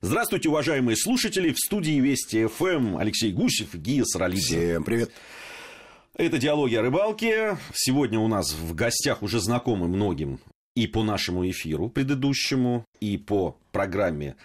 Здравствуйте, уважаемые слушатели. В студии Вести ФМ Алексей Гусев и Гия Саралидзе. Всем привет. Это «Диалоги о рыбалке». Сегодня у нас в гостях уже знакомы многим и по нашему эфиру предыдущему, и по программе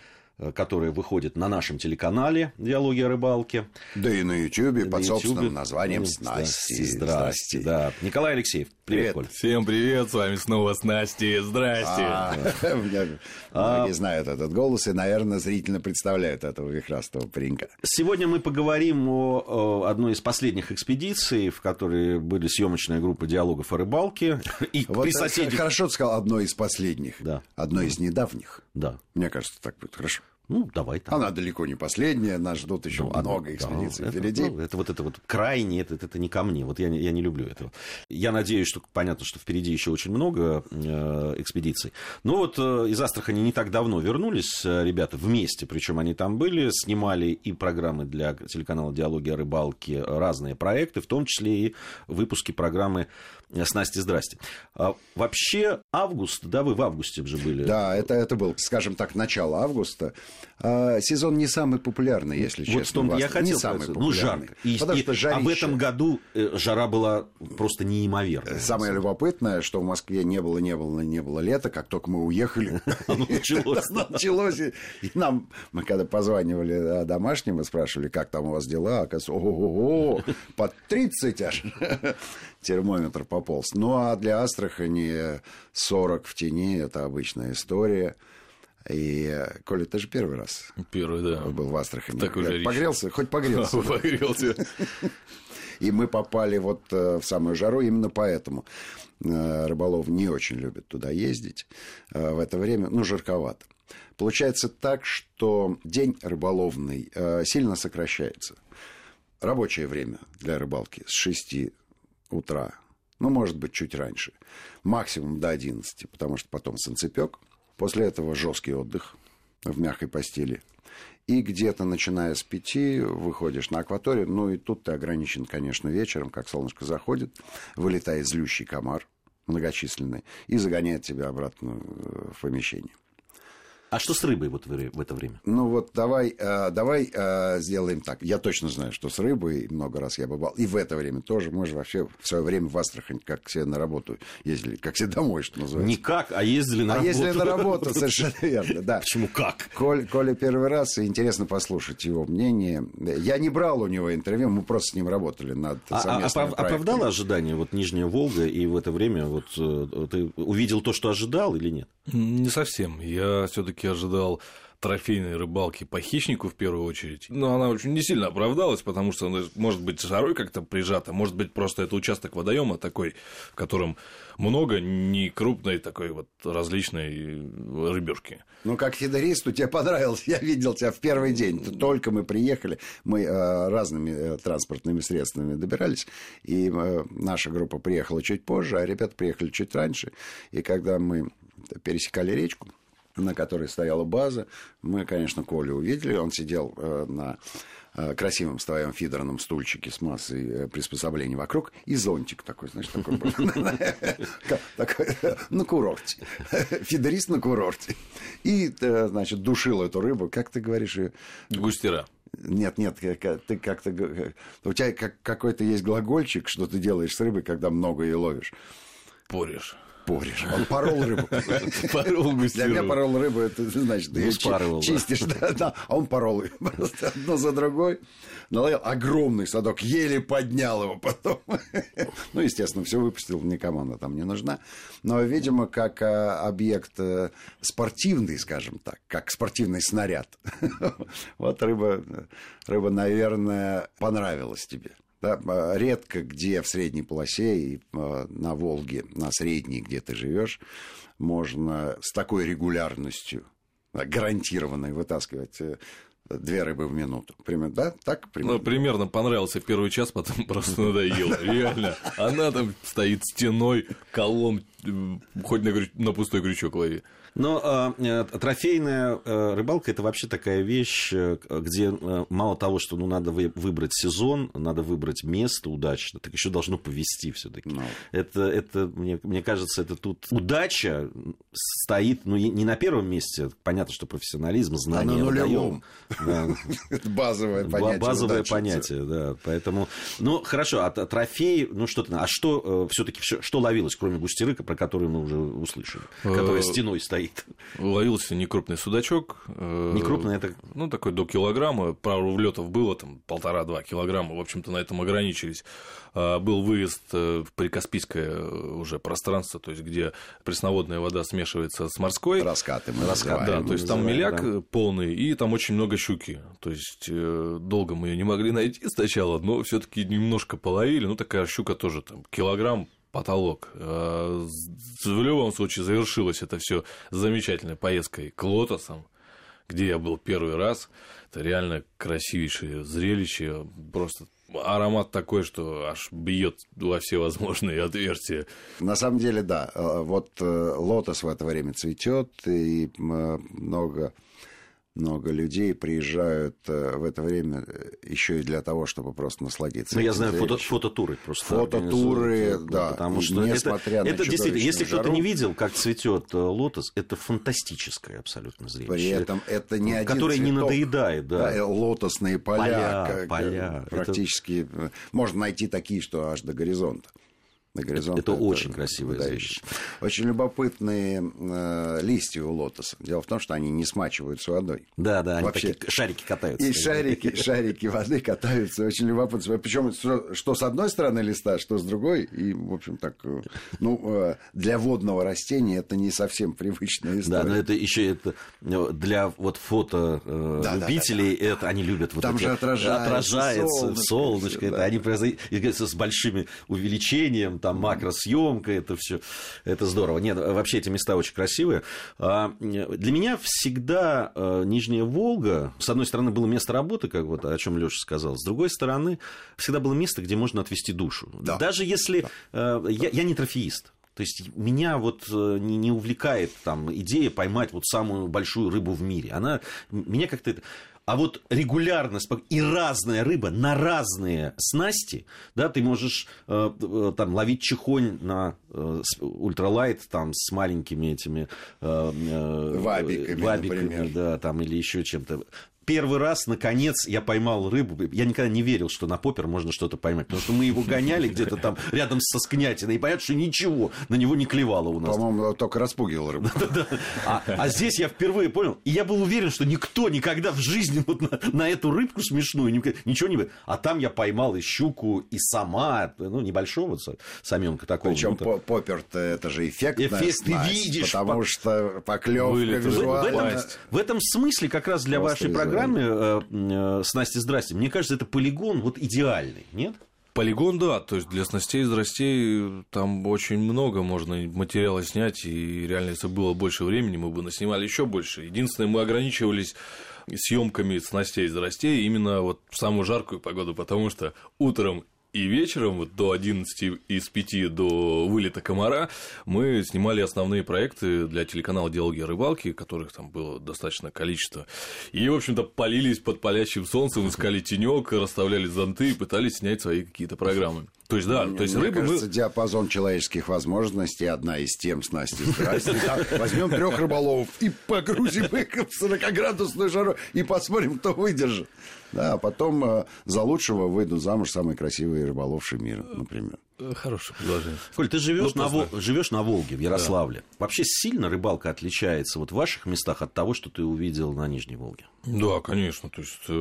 которая выходит на нашем телеканале «Диалоги о рыбалке». Да и на Ютьюбе под собственным названием «Снасти». Здрасте. Да. Николай Алексеев, привет, привет. Всем привет, с вами снова Снасти. Здрасте. А, а. Многие знают этот голос и, наверное, зрительно представляют этого вихрастого паренька. Сегодня мы поговорим о одной из последних экспедиций, в которой были съемочная группа диалогов о рыбалке. И при соседях... Хорошо ты сказал, одной из последних. Да. Одной из недавних. Да. Мне кажется, так будет хорошо. Ну, давай там. Она далеко не последняя, нас ждут еще ну, много экспедиций да, впереди. Это, ну, это вот это вот крайне, это, это, это не ко мне. Вот я, я не люблю этого. Я надеюсь, что понятно, что впереди еще очень много э, экспедиций. Но вот э, из Астрахани не так давно вернулись э, ребята вместе, причем они там были, снимали и программы для телеканала «Диалоги о рыбалке», разные проекты, в том числе и выпуски программы «Снасти, здрасте». А, вообще, август, да, вы в августе же были? Да, это, это был, скажем так, начало августа. А, сезон не самый популярный, если вот честно. Вот я хотел не самый популярный. Ну, жарко. И, потому что жарище. А в этом году э, жара была просто неимоверная. Самое любопытное, что в Москве не было, не было, не было лета, как только мы уехали. Началось. Началось. И нам, мы когда позванивали домашним и спрашивали, как там у вас дела, оказывается, ого-го, под 30 аж термометр пополз. Ну, а для Астрахани 40 в тени – это обычная история. И, Коля, ты же первый раз первый, да. был в Астрахани. Так уже Погрелся? Хоть погрелся. Погрелся. И мы попали вот э, в самую жару именно поэтому. Э, рыболов не очень любят туда ездить э, в это время, ну, жарковато. Получается так, что день рыболовный сильно сокращается. Рабочее время для рыбалки с 6 утра, ну, может быть, чуть раньше, максимум до 11, потому что потом санцепек. После этого жесткий отдых в мягкой постели. И где-то начиная с пяти выходишь на акваторию. Ну и тут ты ограничен, конечно, вечером, как солнышко заходит, вылетает злющий комар многочисленный и загоняет тебя обратно в помещение. А что с рыбой вот в это время? Ну вот давай, э, давай э, сделаем так. Я точно знаю, что с рыбой много раз я бывал. И в это время тоже. Мы же вообще в свое время в Астрахань, как все на работу ездили, как все домой, что называется. Не как, а ездили на а работу. ездили на работу, совершенно верно, да. Почему как? Коль, Коля первый раз, и интересно послушать его мнение. Я не брал у него интервью, мы просто с ним работали над а, а, а оправдало ожидание вот Нижняя Волга, и в это время вот э, ты увидел то, что ожидал или нет? Не совсем. Я все-таки ожидал трофейной рыбалки по хищнику в первую очередь. Но она очень не сильно оправдалась, потому что она может быть жарой как-то прижата, может быть просто это участок водоема такой, в котором много не крупной такой вот различной рыбешки. Ну, как фидеристу тебе понравилось, я видел тебя в первый день. Только мы приехали, мы э, разными э, транспортными средствами добирались, и э, наша группа приехала чуть позже, а ребята приехали чуть раньше. И когда мы пересекали речку, на которой стояла база. Мы, конечно, Колю увидели. Он сидел э, на э, красивом своем фидерном стульчике с массой э, приспособлений вокруг. И зонтик такой, знаешь, такой на курорте. Фидерист на курорте. И, значит, душил эту рыбу. Как ты говоришь? Густера. Нет, нет, ты как-то... У тебя какой-то есть глагольчик, что ты делаешь с рыбой, когда много ее ловишь. Порешь порежь. Он порол рыбу. Порол Для меня порол рыбу, это значит, ты ее чистишь, да, а он порол просто одно за другой. Наловил огромный садок, еле поднял его потом. Ну, естественно, все выпустил, никому она там не нужна. Но, видимо, как а, объект э, спортивный, скажем так, как спортивный снаряд. Вот рыба, рыба, наверное, понравилась тебе. Да, а, редко где в средней полосе и а, на Волге, на средней, где ты живешь, можно с такой регулярностью гарантированной вытаскивать э, две рыбы в минуту. Примерно, да? Так примерно? Ну, примерно понравился первый час, потом просто надоело. Реально. Она там стоит стеной, колом, хоть на, на пустой крючок лови. Но э, трофейная э, рыбалка это вообще такая вещь, э, где э, мало того, что ну, надо вы, выбрать сезон, надо выбрать место удачно, так еще должно повести все-таки. No. Ну. Это, это мне, мне кажется, это тут удача стоит, ну, не на первом месте, понятно, что профессионализм, знание. А на нулевом. Базовое понятие. Базовое понятие, да. Поэтому, ну, хорошо, а трофей, ну, что-то, а что все-таки, что ловилось, кроме густерыка, про который мы уже услышали, которая стеной стоит? Ловился некрупный судачок. Э, некрупный это? Ну, такой до килограмма. Пару влетов было, там полтора-два килограмма. В общем-то, на этом ограничились. А, был выезд в прикаспийское э, уже пространство, то есть где пресноводная вода смешивается с морской. Раскаты мы Раскат, Да, то есть там меляк да. полный, и там очень много щуки. То есть э, долго мы ее не могли найти сначала, но все таки немножко половили. Ну, такая щука тоже там килограмм потолок. Э, в любом случае завершилось это все замечательной поездкой к Лотосам, где я был первый раз. Это реально красивейшее зрелище, просто аромат такой, что аж бьет во все возможные отверстия. На самом деле, да. Э, вот э, лотос в это время цветет, и много много людей приезжают э, в это время э, еще и для того, чтобы просто насладиться. Ну, я знаю фото, фототуры просто. Фототуры, да. Потому что несмотря это, на это действительно, если кто-то не видел, как цветет э, лотос, это фантастическое абсолютно зрелище. При этом это не один Который цветок, не надоедает, да. да лотосные поля. Поля, как, поля. Практически это... можно найти такие, что аж до горизонта на горизонте. Это, это очень красивое зрелище. Очень любопытные э, листья у лотоса. Дело в том, что они не смачиваются водой. Да, да, они Вообще, такие шарики катаются. И шарики, шарики воды катаются. Очень любопытно. Причем что, с одной стороны листа, что с другой. И, в общем, так, э, ну, э, для водного растения это не совсем привычная история. Да, но это еще это э, для вот фото да, любителей, да, да, да. это они любят вот Там эти, же отражается, отражается солнышко, солнышко это, да. они произойдут с большими увеличением там макросъемка, это все, это здорово. Нет, вообще эти места очень красивые. А, для меня всегда э, Нижняя Волга, с одной стороны, было место работы, как вот о чем Леша сказал, с другой стороны, всегда было место, где можно отвести душу. Да. Даже если да. я, я не трофеист. То есть меня вот э, не, не увлекает там идея поймать вот самую большую рыбу в мире. Она меня как-то а вот регулярно и разная рыба на разные снасти, да, ты можешь э, э там ловить чехонь на э, ультралайт там с маленькими этими э, э, вабиками, вабиками например. да, там или еще чем-то первый раз, наконец, я поймал рыбу. Я никогда не верил, что на попер можно что-то поймать. Потому что мы его гоняли где-то там рядом со Скнятиной. И понятно, что ничего на него не клевало у нас. По-моему, только распугивал рыбу. А, а здесь я впервые понял. И я был уверен, что никто никогда в жизни вот на, на эту рыбку смешную ничего не... А там я поймал и щуку, и сама, ну, небольшого саменка такого. Причем ну, попер-то это же эффект. Эффект ты видишь. Потому что поклевка визуально. В этом смысле как раз для вашей программы программе э, э, «Снасти, здрасте», мне кажется, это полигон вот идеальный, нет? Полигон, да, то есть для снастей и здрастей там очень много можно материала снять, и реально, если было больше времени, мы бы наснимали еще больше. Единственное, мы ограничивались съемками снастей и здрастей именно вот в самую жаркую погоду, потому что утром и вечером, вот до 11 из 5 до вылета комара, мы снимали основные проекты для телеканала «Диалоги о рыбалке», которых там было достаточно количество. И, в общем-то, полились под палящим солнцем, искали тенек, расставляли зонты и пытались снять свои какие-то программы. То есть, да, Мне, то есть рыба... кажется, мы... диапазон человеческих возможностей одна из тем с Настей. Возьмем трех рыболовов и погрузим их в 40-градусную жару и посмотрим, кто выдержит. Да, а потом э, за лучшего выйдут замуж самые красивые рыболовши мира, например. Э, хорошее предложение. Коль, ты живешь, ну, на, Вол... живешь на Волге, в Ярославле. Да. Вообще сильно рыбалка отличается вот в ваших местах от того, что ты увидел на Нижней Волге? Да, конечно. То есть э,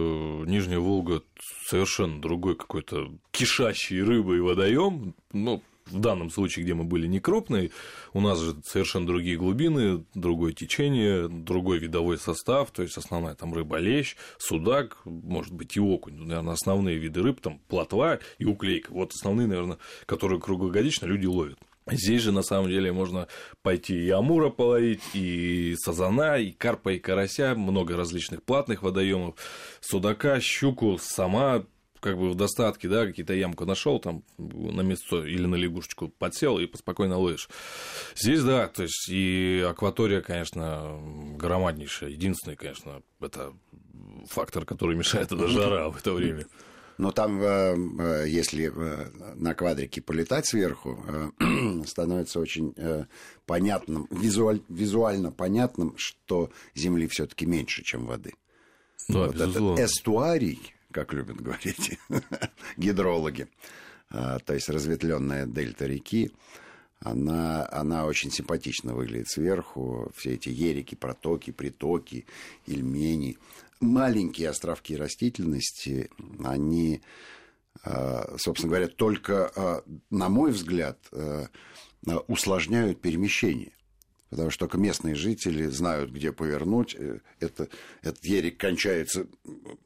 Нижняя Волга совершенно другой какой-то кишащий рыбой водоем. Ну, в данном случае, где мы были не крупные, у нас же совершенно другие глубины, другое течение, другой видовой состав, то есть основная там рыба лещ, судак, может быть и окунь, ну, наверное, основные виды рыб, там плотва и уклейка, вот основные, наверное, которые круглогодично люди ловят. Здесь же, на самом деле, можно пойти и амура половить, и сазана, и карпа, и карася, много различных платных водоемов, судака, щуку, сама как бы в достатке, да, какие-то ямку нашел там на место или на лягушечку подсел и спокойно ловишь. Здесь, да, то есть и акватория, конечно, громаднейшая. Единственный, конечно, это фактор, который мешает, это жара в это время. Но там, э, э, если э, на квадрике полетать сверху, становится очень понятным, визуаль, визуально понятным, что Земли все-таки меньше, чем воды. Да, вот безусловно. этот эстуарий, как любят говорить гидрологи, то есть разветвленная дельта реки, она, она очень симпатично выглядит сверху. Все эти ерики, протоки, притоки, ильмени маленькие островки растительности, они, а, собственно говоря, только, а, на мой взгляд, а, усложняют перемещение. Потому что только местные жители знают, где повернуть. Э, это, этот ерик кончается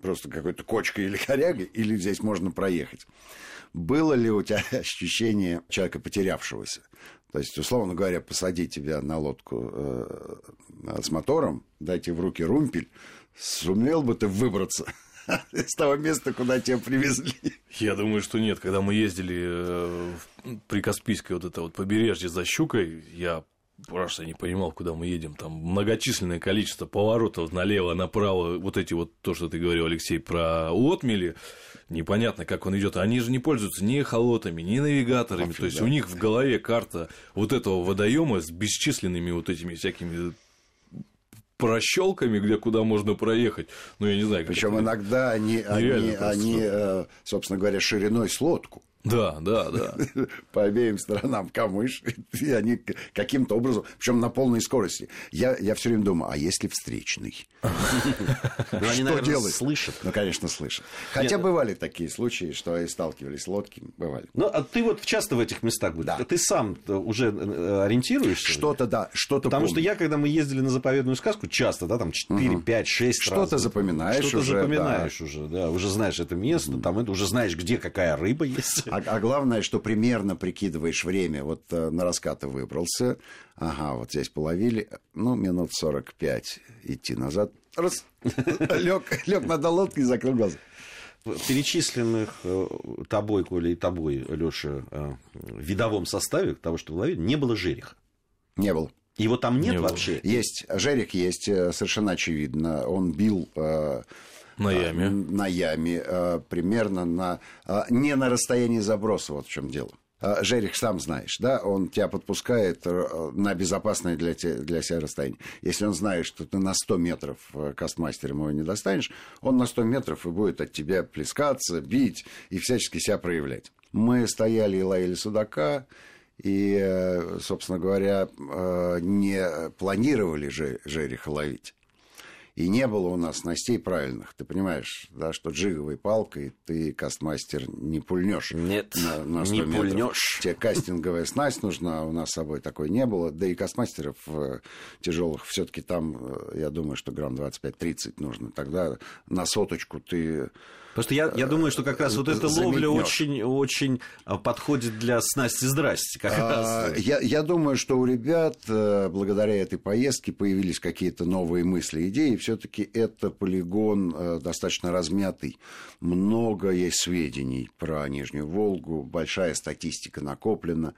просто какой-то кочкой или корягой, или здесь можно проехать. Было ли у тебя ощущение человека потерявшегося? То есть, условно говоря, посадить тебя на лодку э, с мотором, дайте в руки румпель, Сумел бы ты выбраться из того места, куда тебя привезли? Я думаю, что нет. Когда мы ездили э, при Каспийской вот это вот побережье за щукой, я просто не понимал, куда мы едем. Там многочисленное количество поворотов налево, направо. Вот эти вот, то, что ты говорил, Алексей, про отмели. Непонятно, как он идет. Они же не пользуются ни холотами, ни навигаторами. Афиг, то есть да. у них в голове карта вот этого водоема с бесчисленными вот этими всякими прощелками, где куда можно проехать. Ну, я не знаю. Причем иногда они, они, они, э, собственно говоря, шириной с лодку. Да, да, да. По обеим сторонам камыш, и они каким-то образом, причем на полной скорости. Я, я все время думаю, а если встречный? Ну, они, что делать? слышат. Ну, конечно, слышат. Хотя бывали такие случаи, что и сталкивались лодки, бывали. Ну, а ты вот часто в этих местах будешь? Да. Ты сам уже э, ориентируешься? Что-то, да, что-то Потому что я, когда мы ездили на заповедную сказку, часто, да, там 4, 5, 6 Что-то запоминаешь Что-то запоминаешь уже, да, уже знаешь это место, там это уже знаешь, где какая рыба есть. А, а главное, что примерно прикидываешь время. Вот э, на раскаты выбрался, ага, вот здесь половили, ну, минут 45 идти назад, раз, лег, лег на лодке и закрыл глаза. перечисленных э, тобой, Коля, и тобой, Леша, э, в видовом составе того, что вы ловили, не было жереха. Не было. Его там нет не вообще? Было. Есть. Жерех есть, совершенно очевидно. Он бил на яме. На яме, э, примерно на... Э, не на расстоянии заброса, вот в чем дело. Э, Жерих сам знаешь, да, он тебя подпускает на безопасное для, тебя, для себя расстояние. Если он знает, что ты на 100 метров кастмастером его не достанешь, он на 100 метров и будет от тебя плескаться, бить и всячески себя проявлять. Мы стояли и ловили судака, и, собственно говоря, не планировали Жериха ловить. И не было у нас снастей правильных. Ты понимаешь, да, что джиговой палкой ты кастмастер не пульнешь. Нет, на, на 100 не метров. пульнешь. Тебе кастинговая снасть нужна, а у нас с собой такой не было. Да и кастмастеров э, тяжелых все-таки там, э, я думаю, что грамм 25-30 нужно. Тогда на соточку ты Просто я, я думаю, что как раз вот эта ловля очень, очень а, подходит для снасти здрасте. Как а, раз. Я, я думаю, что у ребят э, благодаря этой поездке появились какие-то новые мысли, идеи. Все-таки это полигон э, достаточно размятый. Много есть сведений про Нижнюю Волгу, большая статистика накоплена.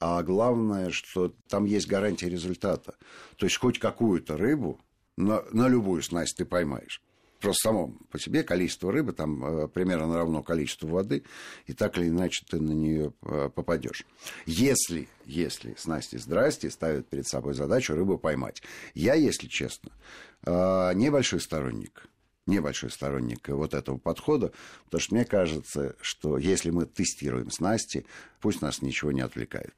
А главное, что там есть гарантия результата. То есть хоть какую-то рыбу на, на любую снасть ты поймаешь просто само по себе количество рыбы там э, примерно равно количеству воды, и так или иначе ты на нее э, попадешь. Если, если снасти здрасте ставят перед собой задачу рыбу поймать. Я, если честно, э, небольшой сторонник небольшой сторонник вот этого подхода, потому что мне кажется, что если мы тестируем снасти, пусть нас ничего не отвлекает.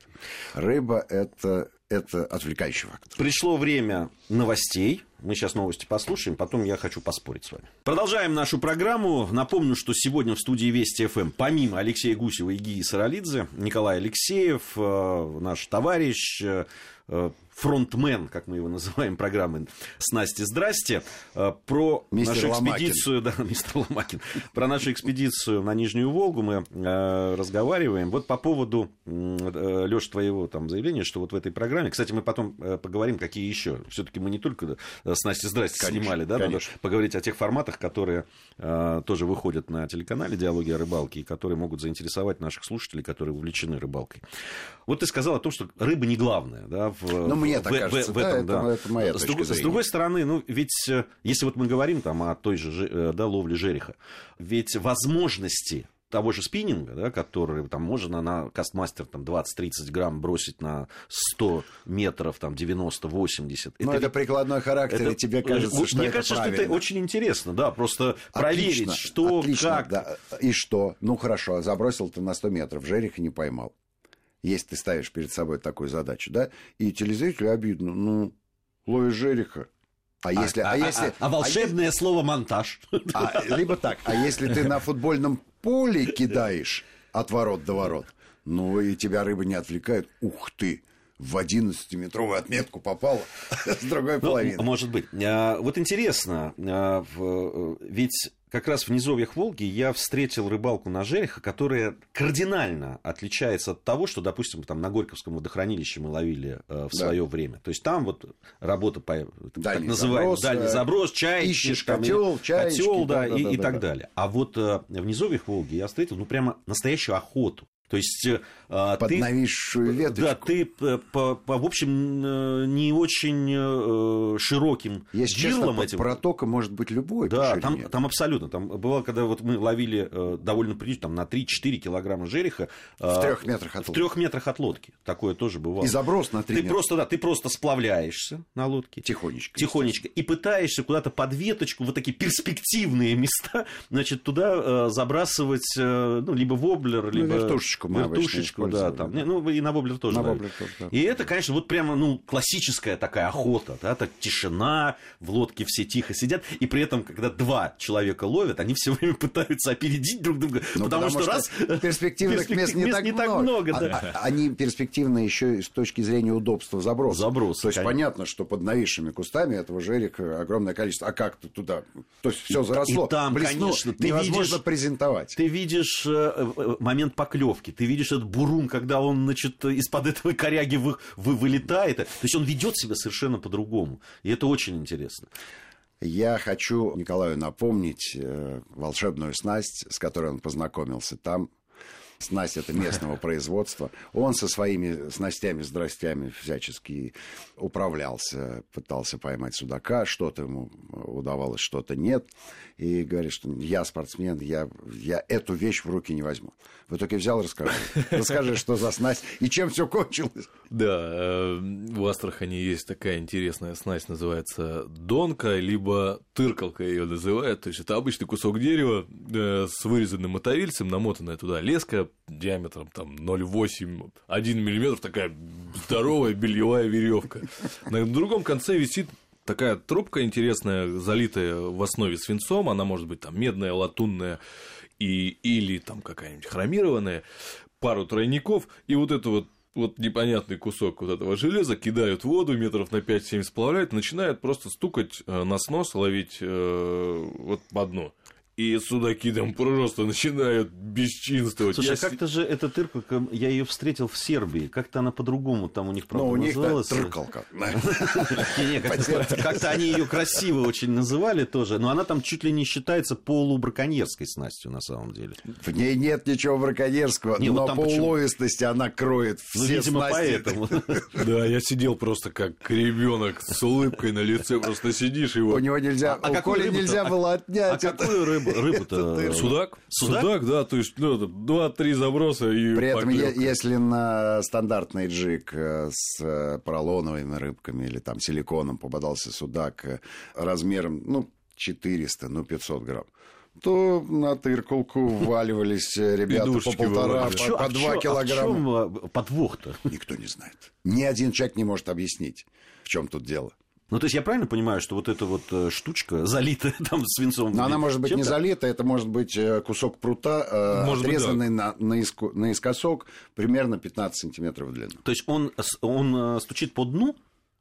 Рыба это, это отвлекающий фактор. Пришло время новостей. Мы сейчас новости послушаем, потом я хочу поспорить с вами. Продолжаем нашу программу. Напомню, что сегодня в студии Вести ФМ, помимо Алексея Гусева и Гии Саралидзе, Николай Алексеев, э, наш товарищ, э, фронтмен, как мы его называем, программы с Настей «Здрасте», э, про Мистер нашу Ломакин. экспедицию, да, мистер Ломакин, про нашу экспедицию на Нижнюю Волгу мы э, разговариваем. Вот по поводу, э, Леша, твоего там заявления, что вот в этой программе, кстати, мы потом э, поговорим, какие еще. Все-таки мы не только э, с Настей «Здрасте» Конечно, снимали, да, надо конечно. поговорить о тех форматах, которые э, тоже выходят на телеканале «Диалоги о рыбалке» и которые могут заинтересовать наших слушателей, которые увлечены рыбалкой. Вот ты сказал о том, что рыба не главная, да, в, Ну, мне так в- в- кажется, в да, этом, это- да. это моя с, точка с зрения. другой стороны, ну, ведь э, если вот мы говорим там о той же э, да, ловле жереха, ведь возможности того же спиннинга, да, который там можно на кастмастер там 20-30 грамм бросить на 100 метров, там 90-80. Ну, это, ведь- прикладной характер, это- и тебе кажется, вот что мне это кажется, что правильно. это очень интересно, да, просто проверить, Отлично, что, отлично, как. да. И что? Ну, хорошо, забросил ты на 100 метров, жереха не поймал. Если ты ставишь перед собой такую задачу, да, и телезрителю обидно, ну, ловишь жереха. А если... А, а, если... а- а волшебное слово монтаж. а- либо так, а если ты на футбольном поле кидаешь от ворот до ворот, ну, и тебя рыба не отвлекает, ух ты, в 11-метровую отметку попала с другой Ну, половины. м- может быть. А, Вот интересно, а, э, ведь как раз в низовьях Волги я встретил рыбалку на жереха, которая кардинально отличается от того, что, допустим, там на Горьковском водохранилище мы ловили э, в Да. свое время. То есть там вот работа по так Дальний называемый заброс, дальний заброс, чайник, ищешь котел, или- чаечки, котел, да, и, и да-да-да-да. так далее. А вот э, в низовьях Волги я встретил, ну, прямо настоящую охоту. То есть э, Под ты нависшую веточку. да, ты по, по- в общем, э, не очень э, широким Если честно, жирлом под этим. протока может быть любой Да, там, там абсолютно. Там бывало, когда вот мы ловили довольно прилично, там на 3-4 килограмма жереха. В трех метрах от В лодки. трех метрах от лодки. Такое тоже бывало. И заброс на 3 ты метра. просто, да, ты просто сплавляешься на лодке. Тихонечко. Тихонечко. И пытаешься куда-то под веточку, вот такие перспективные места, значит, туда забрасывать, ну, либо воблер, либо... вертушечку мы обычно Вертушечку, да, там. да. Не, Ну, и на воблер тоже. На да. воблер тоже, да. И это, конечно, вот прямо, ну, классическая такая охота, да, так тишина, в лодке все тихо сидят, и при этом, когда два человека ловят, они все время пытаются опередить друг друга, Ну, потому, что, раз... перспективных мест не, так, много. да. А- а- Они перспективны еще и с точки зрения удобства заброса. Заброса, То есть конечно. понятно, что под нависшими кустами этого жерика огромное количество. А как ты туда? То есть все заросло. и там, блеснуло. конечно, ты невозможно видишь- презентовать. Ты видишь э, э, момент поклевки, ты видишь этот бурун, когда он, значит, из-под этого коряги вы, вы- вылетает. То есть он ведет себя совершенно по-другому. И это очень интересно. Я хочу Николаю напомнить э, волшебную снасть, с которой он познакомился там. Снасть это местного производства. Он со своими снастями, здрастями всячески управлялся, пытался поймать судака, что-то ему удавалось, что-то нет. И говорит, что я спортсмен, я, я эту вещь в руки не возьму. В итоге взял, расскажи. Расскажи, что за снасть и чем все кончилось. Да, э, в Астрахани есть такая интересная снасть, называется донка, либо тыркалка ее называют. То есть это обычный кусок дерева э, с вырезанным мотовильцем, намотанная туда леска диаметром там 0,8, 1 миллиметр, такая здоровая бельевая веревка. На другом конце висит такая трубка интересная, залитая в основе свинцом, она может быть там медная, латунная и, или там какая-нибудь хромированная, пару тройников, и вот это вот вот непонятный кусок вот этого железа кидают в воду, метров на 5-7 сплавляют, начинают просто стукать э, на снос, ловить э, вот по дну. И судаки там просто начинают бесчинствовать. Слушай, Я а как-то же эта тырка, я ее встретил в Сербии, как-то она по-другому там у них, правда, Ну, у них да, называлась. тыркалка. Как-то они ее красиво очень называли тоже, но она там чуть ли не считается полубраконьерской снастью на самом деле. В ней нет ничего браконьерского, но по уловистости она кроет Ну, все видимо, снасти. Да, я сидел просто как ребенок с улыбкой на лице, просто сидишь и У него нельзя, А у какую Коли нельзя А- было А отнять. это. какую рыбу, рыбу-то? Это Судак? Судак? да, то есть, ну, это два-три заброса и При этом, если на стандартный джиг э, с э, поролоновыми рыбками или там силиконом попадался судак э, размером, ну, 400, ну, 500 грамм, то на тыркалку вваливались ребята по полтора, вываливали. по, чё- по а в 2 чё- а в килограмма. чём, а, подвох-то? Никто не знает. Ни один человек не может объяснить, в чем тут дело. Ну, то есть я правильно понимаю, что вот эта вот э, штучка, залитая там свинцом... Но она может быть не залита, это может быть э, кусок прута, э, Может быть, отрезанный на, наиско- наискосок, примерно 15 сантиметров в длину. То есть он, он стучит по дну,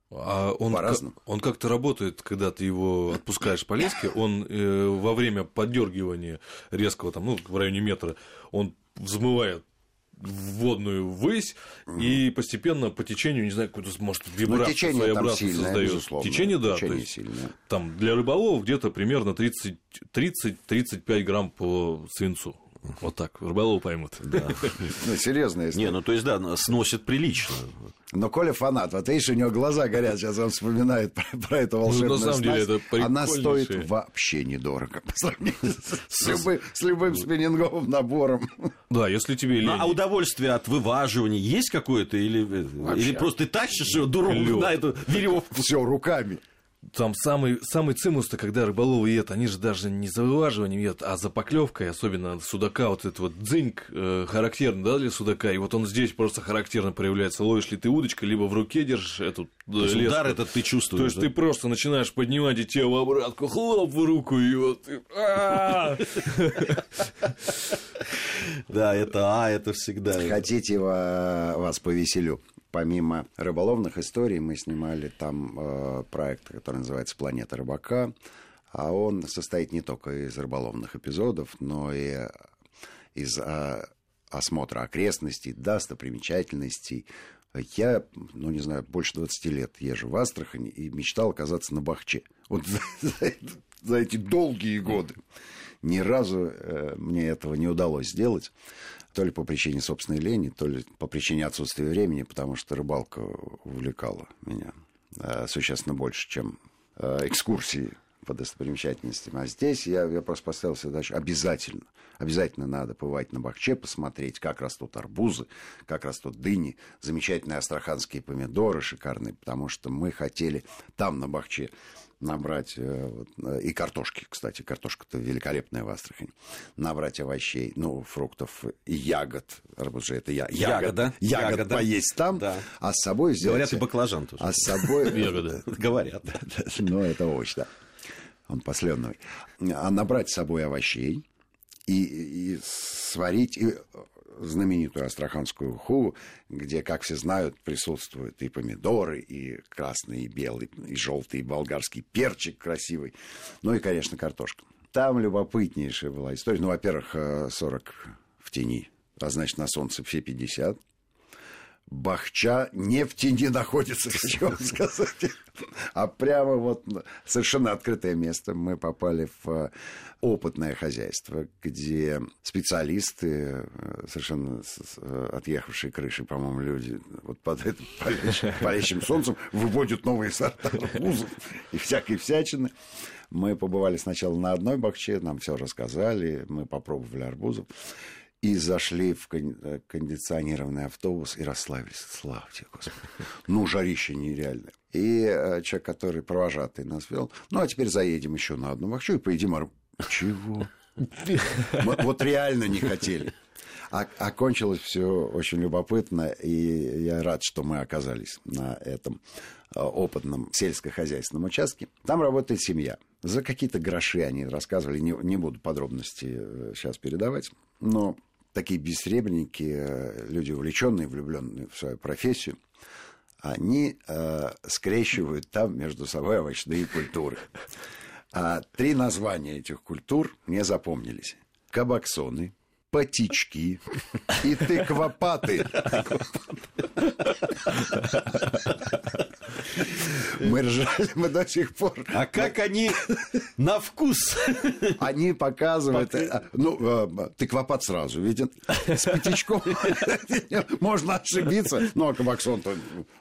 А он, По-разному. он как-то работает, когда ты его отпускаешь по леске, он э, во время поддергивания резкого, там, ну, в районе метра, он взмывает водную высь и постепенно по течению, не знаю, какую-то, может, Ну, вибрацию течение сильное, создает. Течение, да, Течение есть сильное. там для рыболовов где-то примерно 30 30-35 грамм по свинцу. Вот так, рыболовы поймут. Ну, серьезная история. Не, ну то есть, да, сносит прилично. Но Коля фанат. Вот видишь, у него глаза горят. Сейчас он вспоминает про, про эту волшебную Ну, на самом деле, это Она стоит вообще недорого по сравнению с, любым, с любым спиннинговым набором. Да, если тебе Ну, лень. а удовольствие от вываживания есть какое-то? Или, или просто ты тащишь его Клёв. на эту веревку? Все руками. Там самый, самый цимус-то, когда рыболовы едят, они же даже не за вываживанием едят, а за поклевкой, особенно судака, вот этот вот дзыньк э, характерный, да, для судака, и вот он здесь просто характерно проявляется. Ловишь ли ты удочкой, либо в руке держишь эту э, То есть удар этот ты То чувствуешь. есть да? ты просто начинаешь поднимать и тебя в обратку, хлоп в руку, и вот... а! Да, это А, это всегда. Хотите ва- вас повеселю? Помимо рыболовных историй, мы снимали там э, проект, который называется «Планета рыбака». А он состоит не только из рыболовных эпизодов, но и из э, осмотра окрестностей, достопримечательностей. Я, ну, не знаю, больше 20 лет езжу в Астрахань и мечтал оказаться на Бахче. Вот за, эти долгие годы. Ни разу э, мне этого не удалось сделать. То ли по причине собственной лени, то ли по причине отсутствия времени, потому что рыбалка увлекала меня э, существенно больше, чем э, экскурсии по достопримечательностям. А здесь я, я просто поставил себе задачу обязательно. Обязательно надо бывать на Бахче, посмотреть, как растут арбузы, как растут дыни, замечательные астраханские помидоры шикарные, потому что мы хотели там, на Бахче, набрать э, вот, э, и картошки, кстати, картошка-то великолепная в Астрахани, набрать овощей, ну, фруктов и ягод, арбуз же это я, Ягода, ягод ягода. поесть там, Да. а с собой сделать... Говорят, и баклажан тоже. А с собой... Ягоды. Говорят. Ну, это овощ, да. Он посленовый. А набрать с собой овощей и, и сварить и знаменитую астраханскую уху, где, как все знают, присутствуют и помидоры, и красный, и белый, и желтый, и болгарский перчик красивый, ну и, конечно, картошка. Там любопытнейшая была история. Ну, во-первых, э, 40 в тени, а значит, на солнце все 50. Бахча не в тени находится, хочу вам сказать. А прямо вот совершенно открытое место. Мы попали в э, опытное хозяйство, где специалисты, э, совершенно э, отъехавшие крыши, по-моему, люди, вот под этим палящим солнцем выводят новые сорта арбузов и всякой всячины. Мы побывали сначала на одной бахче, нам все рассказали, мы попробовали арбузов. И зашли в кон- э, кондиционированный автобус и расслабились. Славьте, Господи. Ну, жарище нереальное. И э, человек, который провожатый нас вел, ну, а теперь заедем еще на одну бахчу и поедим арбуз. Чего? Вот реально не хотели. А, окончилось все очень любопытно, и я рад, что мы оказались на этом э, опытном сельскохозяйственном участке. Там работает семья. За какие-то гроши они рассказывали, не, не буду подробности сейчас передавать, но такие бессребреники, э, люди увлеченные, влюбленные в свою профессию, они э, скрещивают там между собой овощные культуры. А три названия этих культур мне запомнились. Кабаксоны, патички и тыквопаты. Мы ржали, мы до сих пор. А как они на вкус? Они показывают... э, Ну, э, тыквопат сразу виден. С пятичком можно ошибиться. Ну, а кабаксон-то,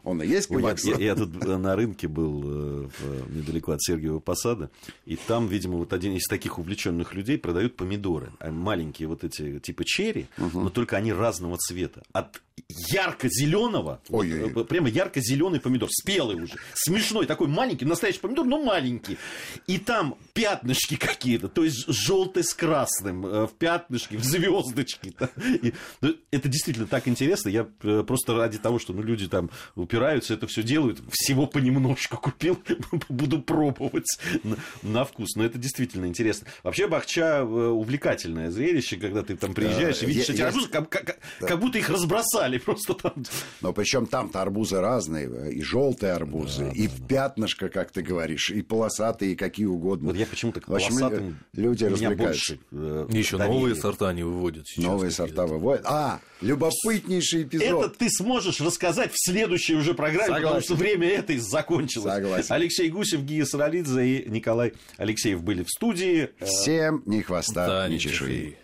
он и есть кабаксон. я- тут на рынке был э, недалеко от Сергиева Посада, и там, видимо, вот один из таких увлеченных людей продают помидоры. А Маленькие вот эти, типа черри, но только они разного цвета. От ярко-зеленого, вот, э, прямо ярко-зеленый помидор, спелый уже, смешной, такой маленький, настоящий помидор, но маленький. И там пятнышки какие-то, то есть желтый с красным, э, в пятнышке, в звездочки. И, ну, это действительно так интересно. Я э, просто ради того, что ну, люди там упираются, это все делают, всего понемножку купил, буду пробовать на, на вкус. Но это действительно интересно. Вообще Бахча увлекательное зрелище, когда ты там там приезжаешь и видишь эти арбузы, как, как- как будто их разбросали просто там. Но причем там-то арбузы разные, и желтые арбузы, и в пятнышко, как ты говоришь, и полосатые, и какие угодно. Вот я почему-то к общем, полосатым люди развлекаются. больше, э, Еще новые сорта они выводят сейчас. Новые сорта выводят. А, любопытнейший Это эпизод. ты сможешь рассказать в следующей уже программе, потому что время этой закончилось. Согласен. Алексей Гусев, Гия Саралидзе и Николай Алексеев были в студии. Всем ни хвоста, Да, ни чешуи.